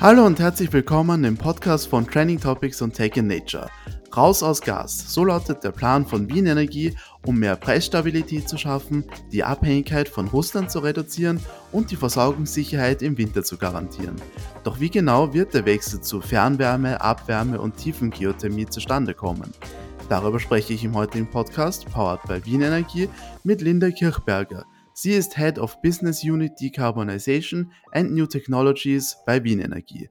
Hallo und herzlich willkommen im Podcast von Training Topics und Tech in Nature. Raus aus Gas, so lautet der Plan von Wien Energie, um mehr Preisstabilität zu schaffen, die Abhängigkeit von Russland zu reduzieren und die Versorgungssicherheit im Winter zu garantieren. Doch wie genau wird der Wechsel zu Fernwärme, Abwärme und Tiefengeothermie zustande kommen? Darüber spreche ich im heutigen Podcast, powered by Wien Energie, mit Linda Kirchberger. Sie ist Head of Business Unit Decarbonization and New Technologies bei Wien Energie.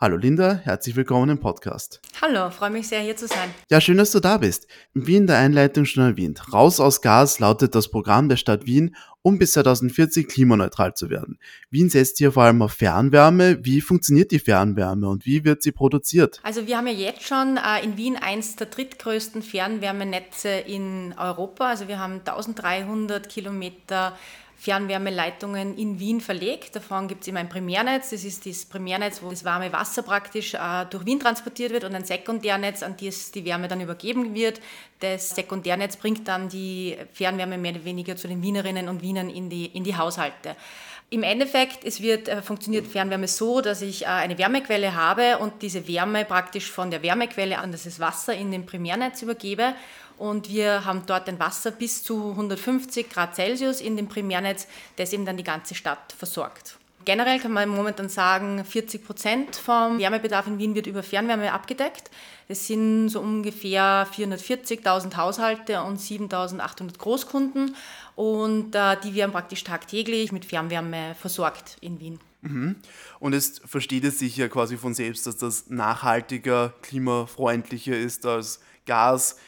Hallo Linda, herzlich willkommen im Podcast. Hallo, freue mich sehr hier zu sein. Ja, schön, dass du da bist. Wie in der Einleitung schon erwähnt, Raus aus Gas lautet das Programm der Stadt Wien, um bis 2040 klimaneutral zu werden. Wien setzt hier vor allem auf Fernwärme. Wie funktioniert die Fernwärme und wie wird sie produziert? Also wir haben ja jetzt schon äh, in Wien eins der drittgrößten Fernwärmenetze in Europa. Also wir haben 1300 Kilometer Fernwärmeleitungen in Wien verlegt. Davon gibt es immer ein Primärnetz. Das ist das Primärnetz, wo das warme Wasser praktisch äh, durch Wien transportiert wird und ein Sekundärnetz, an das die Wärme dann übergeben wird. Das Sekundärnetz bringt dann die Fernwärme mehr oder weniger zu den Wienerinnen und Wienern in die, in die Haushalte. Im Endeffekt, es wird, äh, funktioniert Fernwärme so, dass ich äh, eine Wärmequelle habe und diese Wärme praktisch von der Wärmequelle an das Wasser in den Primärnetz übergebe und wir haben dort ein Wasser bis zu 150 Grad Celsius in dem Primärnetz, das eben dann die ganze Stadt versorgt. Generell kann man momentan sagen, 40 Prozent vom Wärmebedarf in Wien wird über Fernwärme abgedeckt. Das sind so ungefähr 440.000 Haushalte und 7.800 Großkunden und äh, die werden praktisch tagtäglich mit Fernwärme versorgt in Wien. Mhm. Und es versteht es sich ja quasi von selbst, dass das nachhaltiger, klimafreundlicher ist als Gas.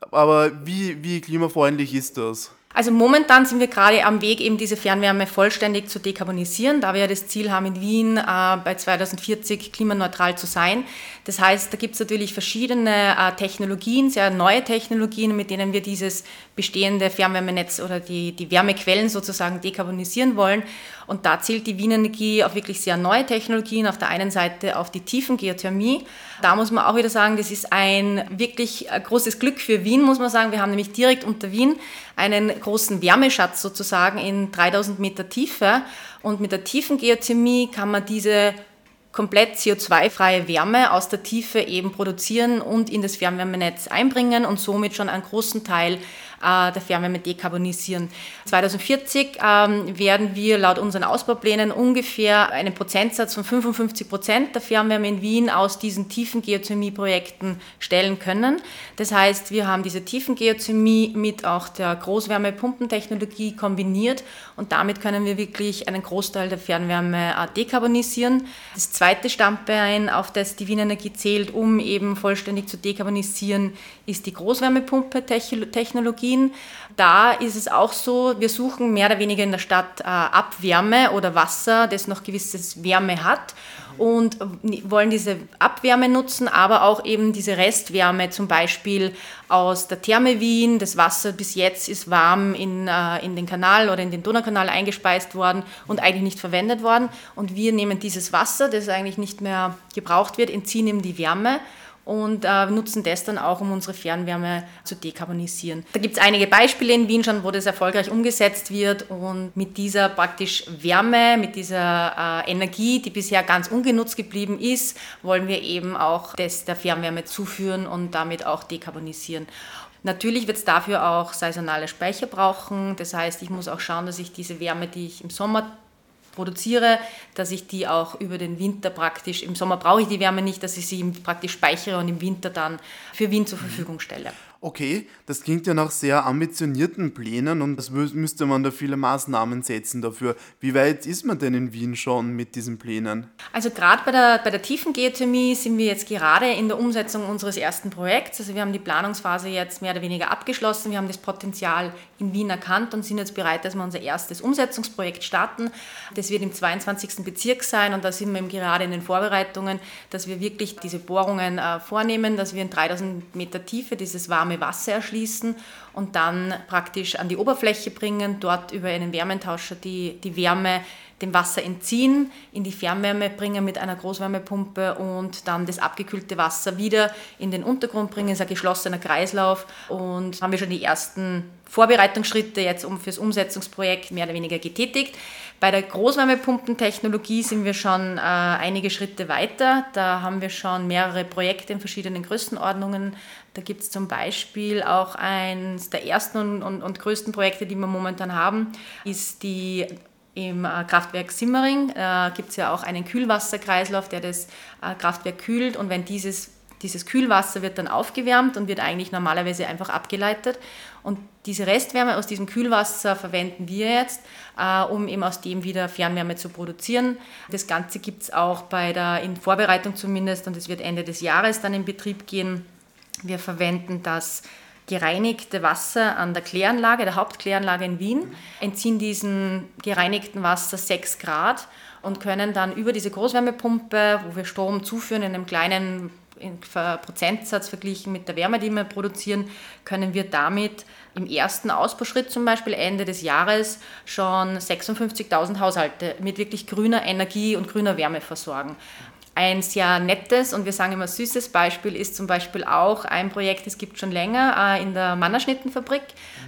Aber wie, wie klimafreundlich ist das? Also momentan sind wir gerade am Weg, eben diese Fernwärme vollständig zu dekarbonisieren, da wir ja das Ziel haben, in Wien äh, bei 2040 klimaneutral zu sein. Das heißt, da gibt es natürlich verschiedene äh, Technologien, sehr neue Technologien, mit denen wir dieses bestehende Fernwärmenetz oder die, die Wärmequellen sozusagen dekarbonisieren wollen. Und da zählt die Wien Energie auf wirklich sehr neue Technologien. Auf der einen Seite auf die Tiefengeothermie. Da muss man auch wieder sagen, das ist ein wirklich äh, großes Glück für Wien, muss man sagen. Wir haben nämlich direkt unter Wien einen großen Wärmeschatz sozusagen in 3000 Meter Tiefe. Und mit der Tiefengeothermie kann man diese komplett CO2-freie Wärme aus der Tiefe eben produzieren und in das Fernwärmenetz einbringen und somit schon einen großen Teil der Fernwärme dekarbonisieren. 2040 ähm, werden wir laut unseren Ausbauplänen ungefähr einen Prozentsatz von 55 Prozent der Fernwärme in Wien aus diesen tiefen Geothermie-Projekten stellen können. Das heißt, wir haben diese tiefen Geothermie mit auch der Großwärmepumpentechnologie kombiniert und damit können wir wirklich einen Großteil der Fernwärme äh, dekarbonisieren. Das zweite Standbein, auf das die Wien Energie zählt, um eben vollständig zu dekarbonisieren, ist die Großwärmepumpe-Technologie. Wien. Da ist es auch so, wir suchen mehr oder weniger in der Stadt äh, Abwärme oder Wasser, das noch gewisses Wärme hat und wollen diese Abwärme nutzen, aber auch eben diese Restwärme, zum Beispiel aus der Therme Wien. Das Wasser bis jetzt ist warm in, äh, in den Kanal oder in den Donaukanal eingespeist worden und eigentlich nicht verwendet worden. Und wir nehmen dieses Wasser, das eigentlich nicht mehr gebraucht wird, entziehen ihm die Wärme und äh, nutzen das dann auch, um unsere Fernwärme zu dekarbonisieren. Da gibt es einige Beispiele in Wien schon, wo das erfolgreich umgesetzt wird und mit dieser praktisch Wärme, mit dieser äh, Energie, die bisher ganz ungenutzt geblieben ist, wollen wir eben auch das der Fernwärme zuführen und damit auch dekarbonisieren. Natürlich wird es dafür auch saisonale Speicher brauchen. Das heißt, ich muss auch schauen, dass ich diese Wärme, die ich im Sommer produziere, dass ich die auch über den Winter praktisch, im Sommer brauche ich die Wärme nicht, dass ich sie praktisch speichere und im Winter dann für Wien zur Verfügung stelle. Okay, das klingt ja nach sehr ambitionierten Plänen und das müsste man da viele Maßnahmen setzen dafür. Wie weit ist man denn in Wien schon mit diesen Plänen? Also gerade bei der, bei der tiefen Geothermie sind wir jetzt gerade in der Umsetzung unseres ersten Projekts. Also wir haben die Planungsphase jetzt mehr oder weniger abgeschlossen. Wir haben das Potenzial in Wien erkannt und sind jetzt bereit, dass wir unser erstes Umsetzungsprojekt starten. Das wird im 22. Bezirk sein und da sind wir gerade in den Vorbereitungen, dass wir wirklich diese Bohrungen äh, vornehmen, dass wir in 3000 Meter Tiefe dieses warme warme Wasser erschließen und dann praktisch an die Oberfläche bringen, dort über einen Wärmentauscher die, die Wärme dem Wasser entziehen, in die Fernwärme bringen mit einer Großwärmepumpe und dann das abgekühlte Wasser wieder in den Untergrund bringen. Das ist ein geschlossener Kreislauf und haben wir schon die ersten Vorbereitungsschritte jetzt um fürs Umsetzungsprojekt mehr oder weniger getätigt. Bei der Großwärmepumpentechnologie sind wir schon äh, einige Schritte weiter. Da haben wir schon mehrere Projekte in verschiedenen Größenordnungen. Da gibt es zum Beispiel auch eines der ersten und, und, und größten Projekte, die wir momentan haben, ist die im äh, Kraftwerk Simmering äh, gibt es ja auch einen Kühlwasserkreislauf, der das äh, Kraftwerk kühlt und wenn dieses, dieses Kühlwasser wird dann aufgewärmt und wird eigentlich normalerweise einfach abgeleitet und diese Restwärme aus diesem Kühlwasser verwenden wir jetzt, äh, um eben aus dem wieder Fernwärme zu produzieren. Das Ganze gibt es auch bei der, in Vorbereitung zumindest und es wird Ende des Jahres dann in Betrieb gehen. Wir verwenden das gereinigte Wasser an der Kläranlage, der Hauptkläranlage in Wien, entziehen diesem gereinigten Wasser 6 Grad und können dann über diese Großwärmepumpe, wo wir Strom zuführen in einem kleinen Prozentsatz verglichen mit der Wärme, die wir produzieren, können wir damit im ersten Ausbauschritt zum Beispiel Ende des Jahres schon 56.000 Haushalte mit wirklich grüner Energie und grüner Wärme versorgen. Ein sehr nettes und wir sagen immer süßes Beispiel ist zum Beispiel auch ein Projekt, das gibt schon länger äh, in der Mannerschnittenfabrik.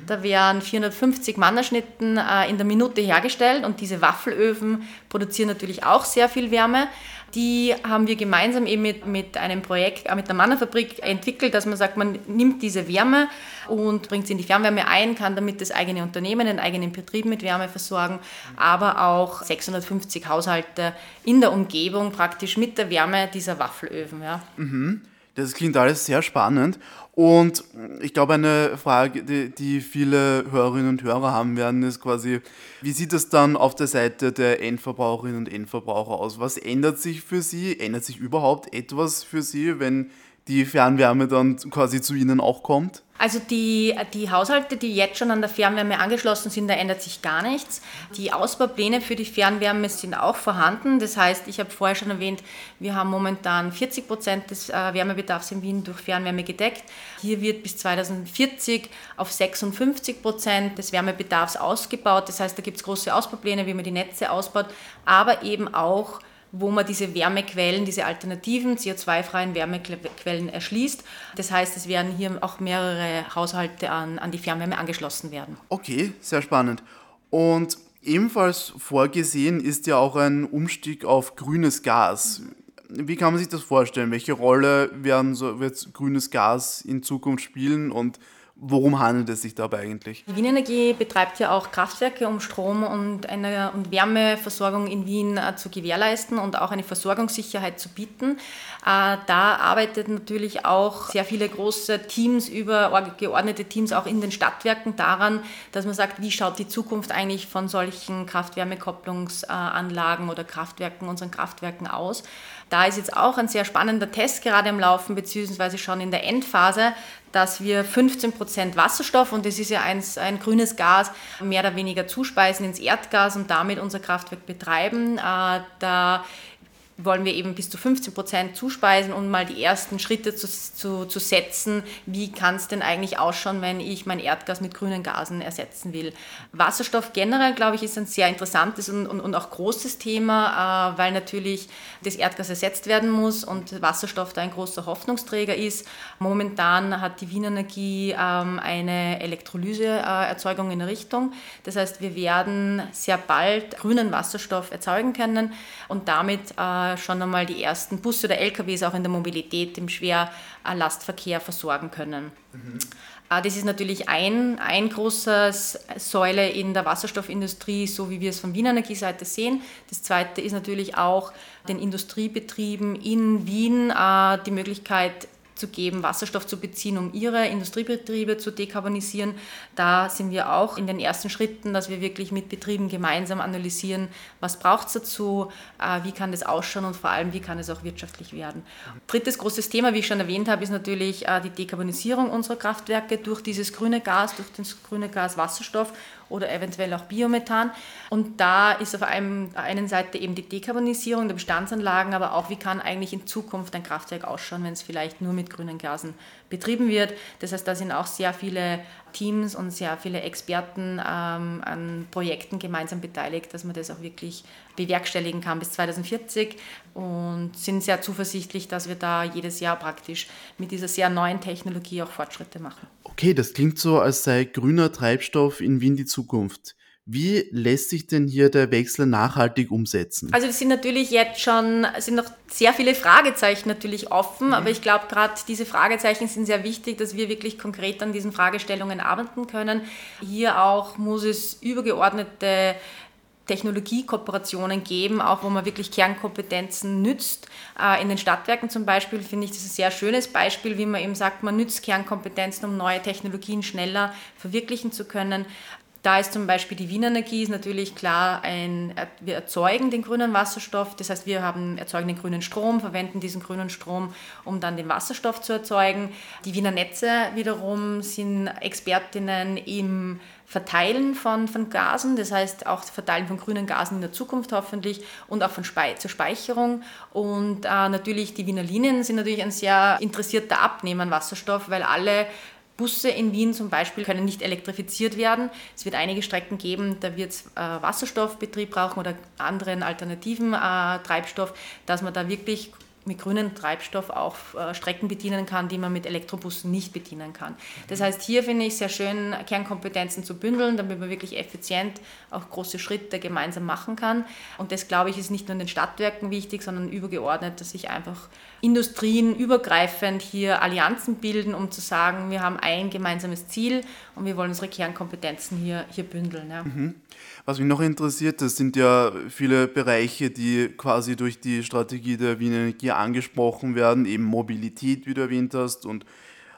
Da werden 450 Mannerschnitten äh, in der Minute hergestellt und diese Waffelöfen produzieren natürlich auch sehr viel Wärme. Die haben wir gemeinsam eben mit, mit einem Projekt, äh, mit der Mannerfabrik entwickelt, dass man sagt, man nimmt diese Wärme und bringt sie in die Fernwärme ein, kann damit das eigene Unternehmen, den eigenen Betrieb mit Wärme versorgen, aber auch 650 Haushalte in der Umgebung praktisch mit der Wärme dieser Waffelöfen. Ja. Mhm. Das klingt alles sehr spannend. Und ich glaube, eine Frage, die, die, viele Hörerinnen und Hörer haben werden, ist quasi, wie sieht es dann auf der Seite der Endverbraucherinnen und Endverbraucher aus? Was ändert sich für sie? Ändert sich überhaupt etwas für sie, wenn die Fernwärme dann quasi zu ihnen auch kommt? Also die, die Haushalte, die jetzt schon an der Fernwärme angeschlossen sind, da ändert sich gar nichts. Die Ausbaupläne für die Fernwärme sind auch vorhanden. Das heißt, ich habe vorher schon erwähnt, wir haben momentan 40 Prozent des äh, Wärmebedarfs in Wien durch Fernwärme gedeckt. Hier wird bis 2040 auf 56 Prozent des Wärmebedarfs ausgebaut. Das heißt, da gibt es große Ausbaupläne, wie man die Netze ausbaut, aber eben auch wo man diese Wärmequellen, diese alternativen CO2-freien Wärmequellen erschließt. Das heißt, es werden hier auch mehrere Haushalte an, an die Fernwärme angeschlossen werden. Okay, sehr spannend. Und ebenfalls vorgesehen ist ja auch ein Umstieg auf grünes Gas. Wie kann man sich das vorstellen? Welche Rolle werden so, wird grünes Gas in Zukunft spielen und Worum handelt es sich dabei eigentlich? Die Wien Energie betreibt ja auch Kraftwerke, um Strom und, eine, und Wärmeversorgung in Wien äh, zu gewährleisten und auch eine Versorgungssicherheit zu bieten. Äh, da arbeiten natürlich auch sehr viele große Teams, übergeordnete Teams auch in den Stadtwerken daran, dass man sagt, wie schaut die Zukunft eigentlich von solchen Kraft-Wärme-Kopplungsanlagen oder Kraftwerken, unseren Kraftwerken aus. Da ist jetzt auch ein sehr spannender Test gerade am Laufen, beziehungsweise schon in der Endphase, dass wir 15 Prozent Wasserstoff, und das ist ja ein, ein grünes Gas, mehr oder weniger zuspeisen ins Erdgas und damit unser Kraftwerk betreiben. Äh, da wollen wir eben bis zu 15 Prozent zuspeisen, um mal die ersten Schritte zu, zu, zu setzen. Wie kann es denn eigentlich ausschauen, wenn ich mein Erdgas mit grünen Gasen ersetzen will? Wasserstoff generell, glaube ich, ist ein sehr interessantes und, und, und auch großes Thema, äh, weil natürlich das Erdgas ersetzt werden muss und Wasserstoff da ein großer Hoffnungsträger ist. Momentan hat die Wien Energie ähm, eine Elektrolyseerzeugung in Richtung. Das heißt, wir werden sehr bald grünen Wasserstoff erzeugen können und damit äh, schon einmal die ersten Busse oder LKWs auch in der Mobilität im Schwerlastverkehr versorgen können. Mhm. Das ist natürlich ein, ein großer Säule in der Wasserstoffindustrie, so wie wir es von Wien Energieseite sehen. Das zweite ist natürlich auch den Industriebetrieben in Wien äh, die Möglichkeit zu geben, Wasserstoff zu beziehen, um ihre Industriebetriebe zu dekarbonisieren. Da sind wir auch in den ersten Schritten, dass wir wirklich mit Betrieben gemeinsam analysieren, was braucht es dazu, äh, wie kann das ausschauen und vor allem, wie kann es auch wirtschaftlich werden. Drittes großes Thema, wie ich schon erwähnt habe, ist natürlich äh, die Dekarbonisierung unserer Kraftwerke durch dieses grüne Gas, durch das grüne Gas Wasserstoff oder eventuell auch Biomethan. Und da ist auf einem, einen Seite eben die Dekarbonisierung der Bestandsanlagen, aber auch, wie kann eigentlich in Zukunft ein Kraftwerk ausschauen, wenn es vielleicht nur mit grünen Gasen betrieben wird. Das heißt, da sind auch sehr viele Teams und sehr viele Experten ähm, an Projekten gemeinsam beteiligt, dass man das auch wirklich bewerkstelligen kann bis 2040 und sind sehr zuversichtlich, dass wir da jedes Jahr praktisch mit dieser sehr neuen Technologie auch Fortschritte machen. Okay, das klingt so, als sei grüner Treibstoff in Wien die Zukunft. Wie lässt sich denn hier der Wechsel nachhaltig umsetzen? Also es sind natürlich jetzt schon, sind noch sehr viele Fragezeichen natürlich offen, mhm. aber ich glaube gerade diese Fragezeichen sind sehr wichtig, dass wir wirklich konkret an diesen Fragestellungen arbeiten können. Hier auch muss es übergeordnete Technologiekooperationen geben, auch wo man wirklich Kernkompetenzen nützt. Äh, in den Stadtwerken zum Beispiel finde ich das ein sehr schönes Beispiel, wie man eben sagt, man nützt Kernkompetenzen, um neue Technologien schneller verwirklichen zu können. Da ist zum Beispiel die Wiener Energie ist natürlich klar, ein, wir erzeugen den grünen Wasserstoff, das heißt wir haben, erzeugen den grünen Strom, verwenden diesen grünen Strom, um dann den Wasserstoff zu erzeugen. Die Wiener Netze wiederum sind Expertinnen im Verteilen von, von Gasen, das heißt auch Verteilen von grünen Gasen in der Zukunft hoffentlich und auch von Spei zur Speicherung. Und äh, natürlich die Wiener Linien sind natürlich ein sehr interessierter Abnehmer an Wasserstoff, weil alle Busse in Wien zum Beispiel können nicht elektrifiziert werden. Es wird einige Strecken geben, da wird es äh, Wasserstoffbetrieb brauchen oder anderen alternativen äh, Treibstoff, dass man da wirklich mit grünem Treibstoff auch äh, Strecken bedienen kann, die man mit Elektrobussen nicht bedienen kann. Das heißt, hier finde ich sehr schön, Kernkompetenzen zu bündeln, damit man wirklich effizient auch große Schritte gemeinsam machen kann. Und das, glaube ich, ist nicht nur in den Stadtwerken wichtig, sondern übergeordnet, dass sich einfach Industrien übergreifend hier Allianzen bilden, um zu sagen, wir haben ein gemeinsames Ziel und wir wollen unsere Kernkompetenzen hier, hier bündeln. Ja. Mhm. Was mich noch interessiert, das sind ja viele Bereiche, die quasi durch die Strategie der Wiener Energie angesprochen werden, eben Mobilität, wie du erwähnt hast, und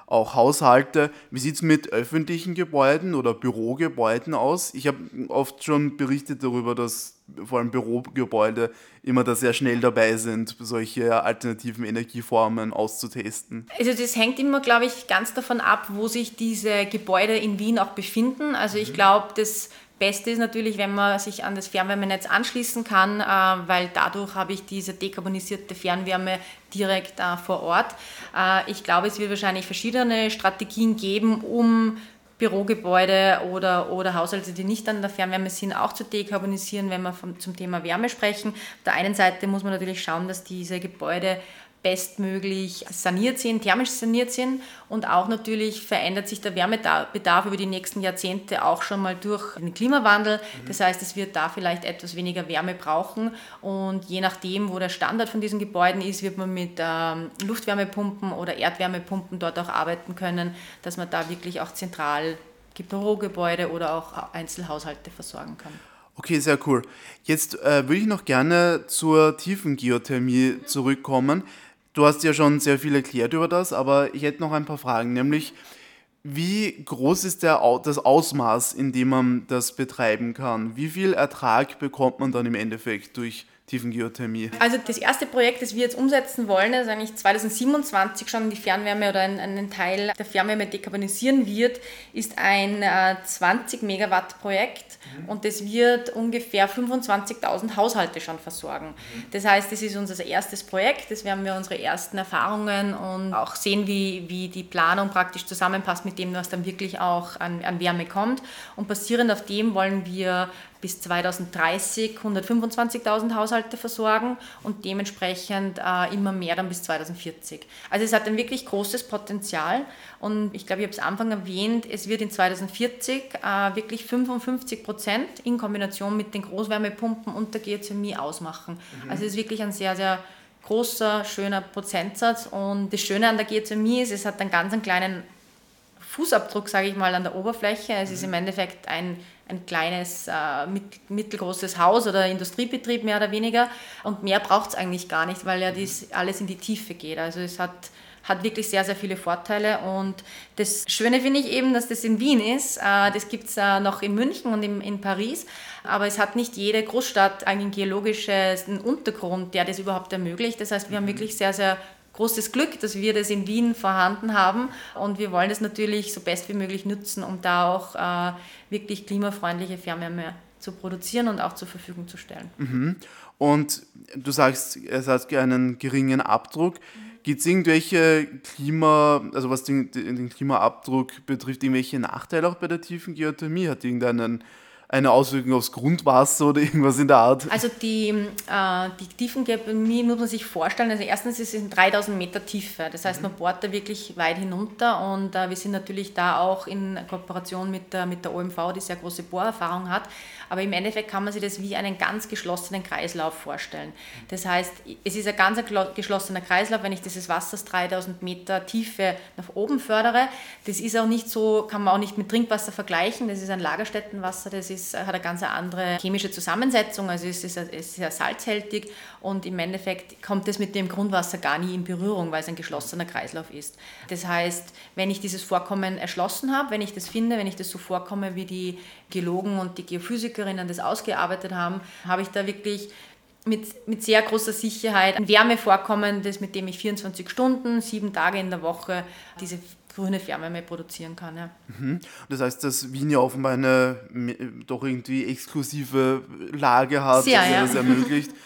auch Haushalte. Wie sieht es mit öffentlichen Gebäuden oder Bürogebäuden aus? Ich habe oft schon berichtet darüber, dass vor allem Bürogebäude immer da sehr schnell dabei sind, solche alternativen Energieformen auszutesten. Also das hängt immer, glaube ich, ganz davon ab, wo sich diese Gebäude in Wien auch befinden. Also ich mhm. glaube, das Beste ist natürlich, wenn man sich an das Fernwärmenetz anschließen kann, äh, weil dadurch habe ich diese dekarbonisierte Fernwärme direkt äh, vor Ort. Äh, ich glaube, es wird wahrscheinlich verschiedene Strategien geben, um Bürogebäude oder, oder Haushalte, die nicht an der Fernwärme sind, auch zu dekarbonisieren, wenn wir vom, zum Thema Wärme sprechen. Auf der einen Seite muss man natürlich schauen, dass diese Gebäude bestmöglich saniert sind, thermisch saniert sind und auch natürlich verändert sich der Wärmebedarf über die nächsten Jahrzehnte auch schon mal durch den Klimawandel. Mhm. Das heißt, es wird da vielleicht etwas weniger Wärme brauchen und je nachdem, wo der Standard von diesen Gebäuden ist, wird man mit ähm, Luftwärmepumpen oder Erdwärmepumpen dort auch arbeiten können, dass man da wirklich auch zentral Bürogebäude oder auch Einzelhaushalte versorgen kann. Okay, sehr cool. Jetzt äh, würde ich noch gerne zur tiefen Geothermie zurückkommen. Du hast ja schon sehr viel erklärt über das, aber ich hätte noch ein paar Fragen, nämlich wie groß ist der, das Ausmaß, in dem man das betreiben kann? Wie viel Ertrag bekommt man dann im Endeffekt durch Tiefengeothermie? Also das erste Projekt, das wir jetzt umsetzen wollen, das eigentlich 2027 schon die Fernwärme oder einen, Teil der Fernwärme dekarbonisieren wird, ist ein äh, 20 Megawatt Projekt mhm. und das wird ungefähr 25.000 Haushalte schon versorgen. Mhm. Das heißt, das ist unser erstes Projekt, das werden wir unsere ersten Erfahrungen und auch sehen, wie, wie die Planung praktisch zusammenpasst mit dem, was dann wirklich auch an, an Wärme kommt. Und basierend auf dem wollen wir bis 2030 125.000 Haushalte versorgen und dementsprechend äh, immer mehr dann bis 2040. Also es hat ein wirklich großes Potenzial und ich glaube, ich habe es am Anfang erwähnt, es wird in 2040 äh, wirklich 55 Prozent in Kombination mit den Großwärmepumpen und der Geothermie ausmachen. Mhm. Also es ist wirklich ein sehr, sehr großer, schöner Prozentsatz und das Schöne an der Geothermie ist, es hat einen ganz einen kleinen Fußabdruck, sage ich mal, an der Oberfläche. Es ist im Endeffekt ein ein kleines, äh, mittelgroßes Haus oder Industriebetrieb mehr oder weniger. Und mehr braucht es eigentlich gar nicht, weil ja dies alles in die Tiefe geht. Also es hat, hat wirklich sehr, sehr viele Vorteile. Und das Schöne finde ich eben, dass das in Wien ist. Äh, das gibt es äh, noch in München und in, in Paris. Aber es hat nicht jede Großstadt einen geologischen Untergrund, der das überhaupt ermöglicht. Das heißt, wir haben mhm. wirklich sehr, sehr großes Glück, dass wir das in Wien vorhanden haben und wir wollen das natürlich so best wie möglich nutzen, um da auch äh, wirklich klimafreundliche Fernwärme zu produzieren und auch zur Verfügung zu stellen. Mhm. Und du sagst, es hat einen geringen Abdruck. Gibt es irgendwelche Klima, also was den, den Klimaabdruck betrifft, irgendwelche Nachteile auch bei der tiefen Geothermie? Hat irgendeinen eine Auswirkung aufs Grundwasser oder irgendwas in der Art? Also die, äh, die Tiefengeothermie muss man sich vorstellen. Also erstens ist es in 3000 Meter Tiefe. Das heißt, man bohrt da wirklich weit hinunter und äh, wir sind natürlich da auch in Kooperation mit der, mit der OMV, die sehr große Bohrerfahrung hat. Aber im Endeffekt kann man sich das wie einen ganz geschlossenen Kreislauf vorstellen. Das heißt, es ist ein ganz geschlossener Kreislauf, wenn ich dieses Wasser 3000 Meter Tiefe nach oben fördere. Das ist auch nicht so, kann man auch nicht mit Trinkwasser vergleichen. Das ist ein Lagerstättenwasser, das ist, hat eine ganz andere chemische Zusammensetzung. Also es ist, es ist sehr salzhältig und im Endeffekt kommt es mit dem Grundwasser gar nie in Berührung, weil es ein geschlossener Kreislauf ist. Das heißt, wenn ich dieses Vorkommen erschlossen habe, wenn ich das finde, wenn ich das so vorkomme, wie die Geologen und die Geophysikerinnen das ausgearbeitet haben, habe ich da wirklich mit, mit sehr großer Sicherheit ein Wärmevorkommen, das mit dem ich 24 Stunden, sieben Tage in der Woche diese grüne Fernwärme produzieren kann. Ja. Mhm. Das heißt, dass Wien ja offenbar eine doch irgendwie exklusive Lage hat, sehr, die ja. das ermöglicht.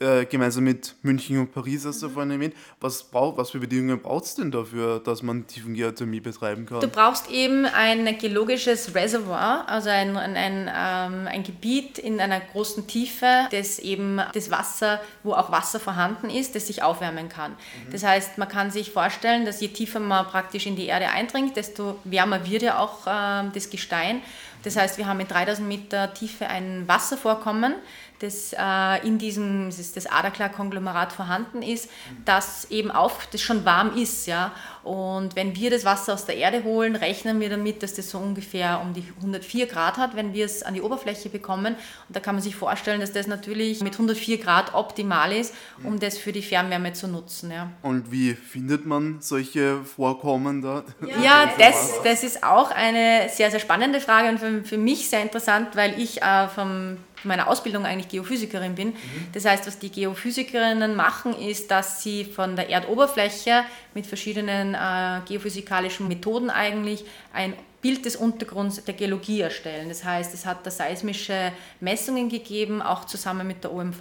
Äh, gemeinsam mit München und Paris, hast du vorhin erwähnt. Was, brauch, was für Bedingungen braucht es denn dafür, dass man Tiefengeothermie betreiben kann? Du brauchst eben ein geologisches Reservoir, also ein, ein, ein, ähm, ein Gebiet in einer großen Tiefe, das eben das Wasser, wo auch Wasser vorhanden ist, das sich aufwärmen kann. Mhm. Das heißt, man kann sich vorstellen, dass je tiefer man praktisch in die Erde eindringt, desto wärmer wird ja auch äh, das Gestein. Das heißt, wir haben in 3000 Meter Tiefe ein Wasservorkommen, das äh, in diesem das, das Adaklar-Konglomerat vorhanden ist, das eben auf, das schon warm ist. Ja? Und wenn wir das Wasser aus der Erde holen, rechnen wir damit, dass das so ungefähr um die 104 Grad hat, wenn wir es an die Oberfläche bekommen. Und da kann man sich vorstellen, dass das natürlich mit 104 Grad optimal ist, um das für die Fernwärme zu nutzen. Ja. Und wie findet man solche Vorkommen da? Ja, das, das ist auch eine sehr, sehr spannende Frage und für, für mich sehr interessant, weil ich äh, vom meiner Ausbildung eigentlich Geophysikerin bin. Mhm. Das heißt, was die Geophysikerinnen machen, ist, dass sie von der Erdoberfläche mit verschiedenen äh, geophysikalischen Methoden eigentlich ein Bild des Untergrunds der Geologie erstellen. Das heißt, es hat da seismische Messungen gegeben, auch zusammen mit der OMV,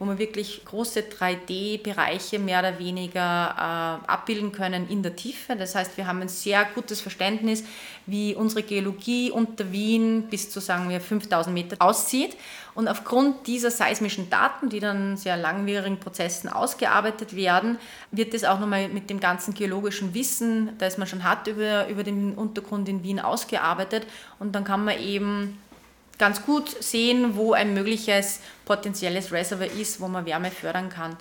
wo wir wirklich große 3D-Bereiche mehr oder weniger äh, abbilden können in der Tiefe. Das heißt, wir haben ein sehr gutes Verständnis, wie unsere Geologie unter Wien bis zu, sagen wir, 5000 Meter aussieht. Und aufgrund dieser seismischen Daten, die dann sehr langwierigen Prozessen ausgearbeitet werden, wird es auch nochmal mit dem ganzen geologischen Wissen, das man schon hat über, über den Untergrund in Wien ausgearbeitet. Und dann kann man eben ganz gut sehen, wo ein mögliches potenzielles Reservoir ist, wo man Wärme fördern kann.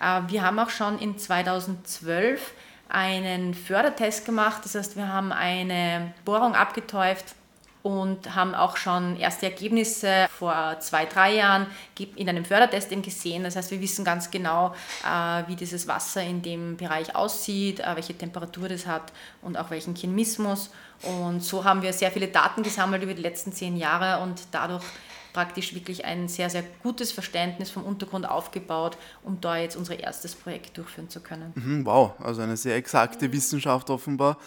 Äh, wir haben auch schon in 2012 einen Fördertest gemacht. Das heißt, wir haben eine Bohrung abgetäuft und haben auch schon erste Ergebnisse vor zwei, drei Jahren in einem Fördertest eben gesehen. Das heißt, wir wissen ganz genau, äh, wie dieses Wasser in dem Bereich aussieht, äh, welche Temperatur das hat und auch welchen Chemismus. Und so haben wir sehr viele Daten gesammelt über die letzten zehn Jahre und dadurch praktisch wirklich ein sehr, sehr gutes Verständnis vom Untergrund aufgebaut, um da jetzt unser erstes Projekt durchführen zu können. Mhm, wow, also eine sehr exakte Wissenschaft offenbar.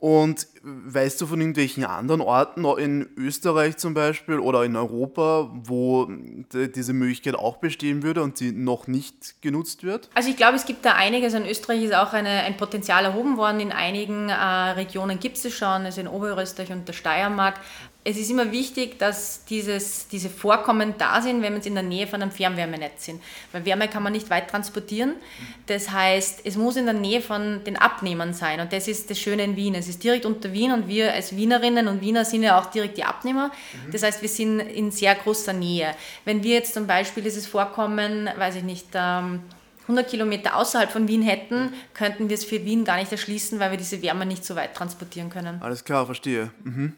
Und weißt du von irgendwelchen anderen Orten in Österreich zum Beispiel oder in Europa, wo diese Möglichkeit auch bestehen würde und sie noch nicht genutzt wird? Also ich glaube, es gibt da einiges. In Österreich ist auch eine, ein Potenzial erhoben worden. In einigen äh, Regionen gibt es schon, also in Oberösterreich und der Steiermark es ist immer wichtig, dass dieses, diese Vorkommen da sind, wenn wir in der Nähe von einem Fernwärmenetz sind. Weil Wärme kann man nicht weit transportieren. Das heißt, es muss in der Nähe von den Abnehmern sein. Und das ist das Schöne in Wien. Es ist direkt unter Wien und wir als Wienerinnen und Wiener sind ja auch direkt die Abnehmer. Mhm. Das heißt, wir sind in sehr großer Nähe. Wenn wir jetzt zum Beispiel dieses Vorkommen, weiß ich nicht, 100 ähm, Kilometer außerhalb von Wien hätten, könnten wir es für Wien gar nicht erschließen, weil wir diese Wärme nicht so weit transportieren können. Alles klar, verstehe. Mhm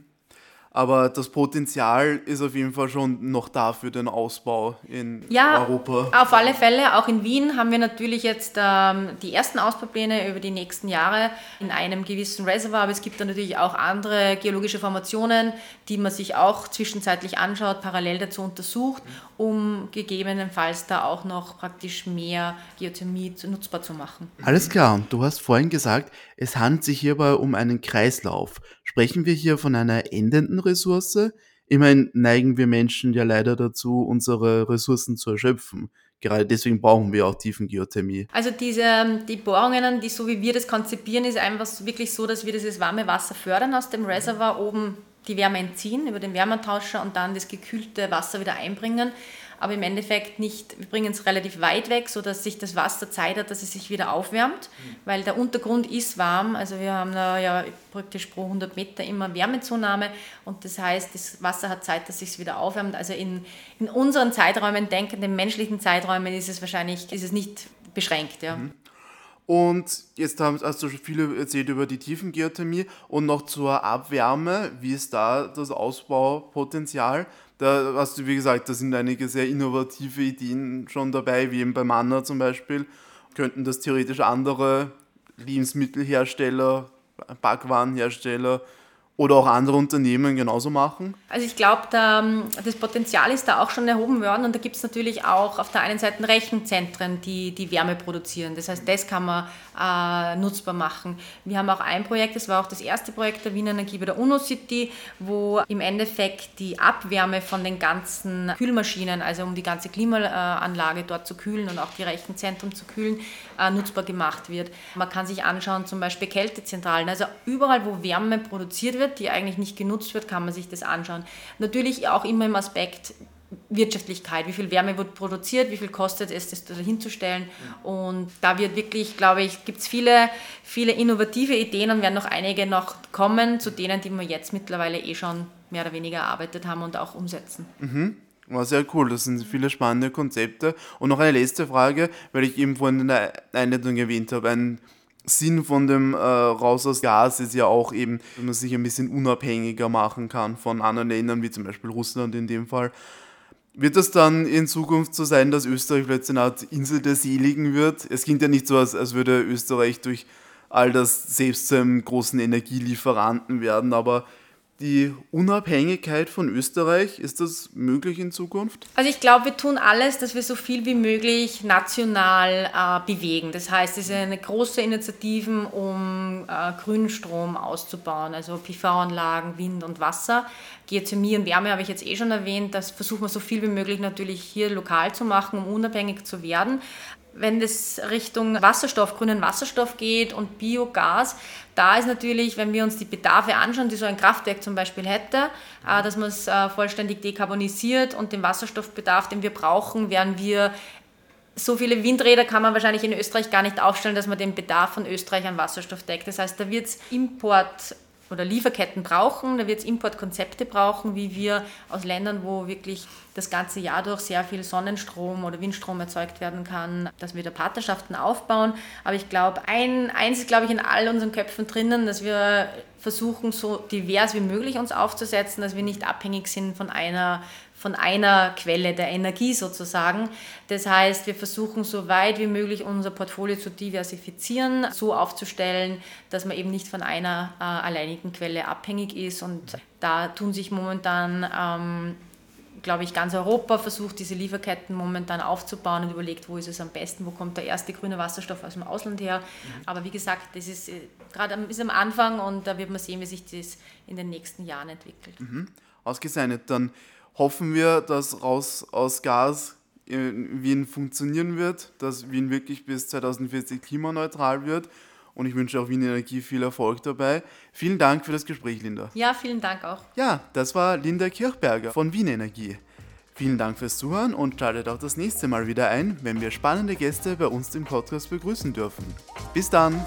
aber das Potenzial ist auf jeden Fall schon noch da für den Ausbau in ja, Europa. Auf alle Fälle, auch in Wien haben wir natürlich jetzt ähm, die ersten Ausbaupläne über die nächsten Jahre in einem gewissen Reservoir, aber es gibt dann natürlich auch andere geologische Formationen, die man sich auch zwischenzeitlich anschaut, parallel dazu untersucht, um gegebenenfalls da auch noch praktisch mehr Geothermie nutzbar zu machen. Alles klar, und du hast vorhin gesagt, es handelt sich hierbei um einen Kreislauf. Sprechen wir hier von einer endenden Ressource? Immerhin neigen wir Menschen ja leider dazu, unsere Ressourcen zu erschöpfen. Gerade deswegen brauchen wir auch Tiefengeothermie. Also diese, die Bohrungen, die so wie wir das konzipieren, ist einfach wirklich so, dass wir dieses warme Wasser fördern aus dem Reservoir oben die Wärme entziehen über den Wärmetauscher und dann das gekühlte Wasser wieder einbringen aber im Endeffekt nicht, wir bringen es relativ weit weg, sodass sich das Wasser Zeit hat, dass es sich wieder aufwärmt, mhm. weil der Untergrund ist warm, also wir haben da ja praktisch pro 100 Meter immer Wärmezunahme und das heißt, das Wasser hat Zeit, dass es sich wieder aufwärmt. Also in, in unseren Zeiträumen, denkenden menschlichen Zeiträumen ist es wahrscheinlich, ist es nicht beschränkt. Ja. Mhm. Und jetzt hast du schon viel erzählt über die Tiefengeothermie und noch zur Abwärme. Wie ist da das Ausbaupotenzial? Da hast du, wie gesagt, da sind einige sehr innovative Ideen schon dabei, wie eben bei Manna zum Beispiel. Könnten das theoretisch andere Lebensmittelhersteller, Backwarenhersteller oder auch andere Unternehmen genauso machen? Also ich glaube, das Potenzial ist da auch schon erhoben worden und da gibt es natürlich auch auf der einen Seite Rechenzentren, die, die Wärme produzieren. Das heißt, das kann man äh, nutzbar machen. Wir haben auch ein Projekt, das war auch das erste Projekt der Wiener Energie bei der UNO-City, wo im Endeffekt die Abwärme von den ganzen Kühlmaschinen, also um die ganze Klimaanlage dort zu kühlen und auch die Rechenzentren zu kühlen, äh, nutzbar gemacht wird. Man kann sich anschauen, zum Beispiel Kältezentralen, also überall, wo Wärme produziert wird, die eigentlich nicht genutzt wird, kann man sich das anschauen. Natürlich auch immer im Aspekt, Wirtschaftlichkeit, wie viel Wärme wird produziert, wie viel kostet es, das dahinzustellen. Und da wird wirklich, glaube ich, gibt es viele, viele innovative Ideen und werden noch einige noch kommen, zu denen, die wir jetzt mittlerweile eh schon mehr oder weniger erarbeitet haben und auch umsetzen. Mhm. War sehr cool, das sind viele spannende Konzepte. Und noch eine letzte Frage, weil ich eben vorhin in der Einleitung erwähnt habe, ein Sinn von dem äh, Raus aus Gas ist ja auch eben, wenn man sich ein bisschen unabhängiger machen kann von anderen Ländern, wie zum Beispiel Russland in dem Fall. Wird das dann in Zukunft so sein, dass Österreich plötzlich eine Art Insel der Seligen wird? Es klingt ja nicht so, als würde Österreich durch all das selbst zu einem großen Energielieferanten werden, aber die Unabhängigkeit von Österreich, ist das möglich in Zukunft? Also ich glaube, wir tun alles, dass wir so viel wie möglich national äh, bewegen. Das heißt, es eine große Initiative, um äh, grünen Strom auszubauen, also PV-Anlagen, Wind und Wasser. Geothermie und Wärme habe ich jetzt eh schon erwähnt. Das versuchen wir so viel wie möglich natürlich hier lokal zu machen, um unabhängig zu werden wenn es Richtung Wasserstoff, grünen Wasserstoff geht und Biogas, da ist natürlich, wenn wir uns die Bedarfe anschauen, die so ein Kraftwerk zum Beispiel hätte, äh, dass man es äh, vollständig dekarbonisiert und den Wasserstoffbedarf, den wir brauchen, werden wir so viele Windräder kann man wahrscheinlich in Österreich gar nicht aufstellen, dass man den Bedarf von Österreich an Wasserstoff deckt. Das heißt, da wird es Import oder Lieferketten brauchen, da wird es Importkonzepte brauchen, wie wir aus Ländern, wo wirklich das ganze Jahr durch sehr viel Sonnenstrom oder Windstrom erzeugt werden kann, dass wir da Partnerschaften aufbauen. Aber ich glaube, ein, eins ist, glaube ich, in all unseren Köpfen drinnen, dass wir versuchen, so divers wie möglich uns aufzusetzen, dass wir nicht abhängig sind von einer von einer Quelle der Energie sozusagen. Das heißt, wir versuchen so weit wie möglich unser Portfolio zu diversifizieren, so aufzustellen, dass man eben nicht von einer äh, alleinigen Quelle abhängig ist. Und da tun sich momentan ähm, glaube ich, ganz Europa versucht, diese Lieferketten momentan aufzubauen und überlegt, wo ist es am besten, wo kommt der erste grüne Wasserstoff aus dem Ausland her. Mhm. Aber wie gesagt, das ist äh, gerade am, am Anfang und da wird man sehen, wie sich das in den nächsten Jahren entwickelt. Mhm. Ausgezeichnet. Dann hoffen wir, dass raus aus Gas in Wien funktionieren wird, dass Wien wirklich bis 2040 klimaneutral wird. Und ich wünsche auch Wien Energie viel Erfolg dabei. Vielen Dank für das Gespräch, Linda. Ja, vielen Dank auch. Ja, das war Linda Kirchberger von Wien Energie. Vielen Dank fürs Zuhören und schaltet auch das nächste Mal wieder ein, wenn wir spannende Gäste bei uns im Podcast begrüßen dürfen. Bis dann!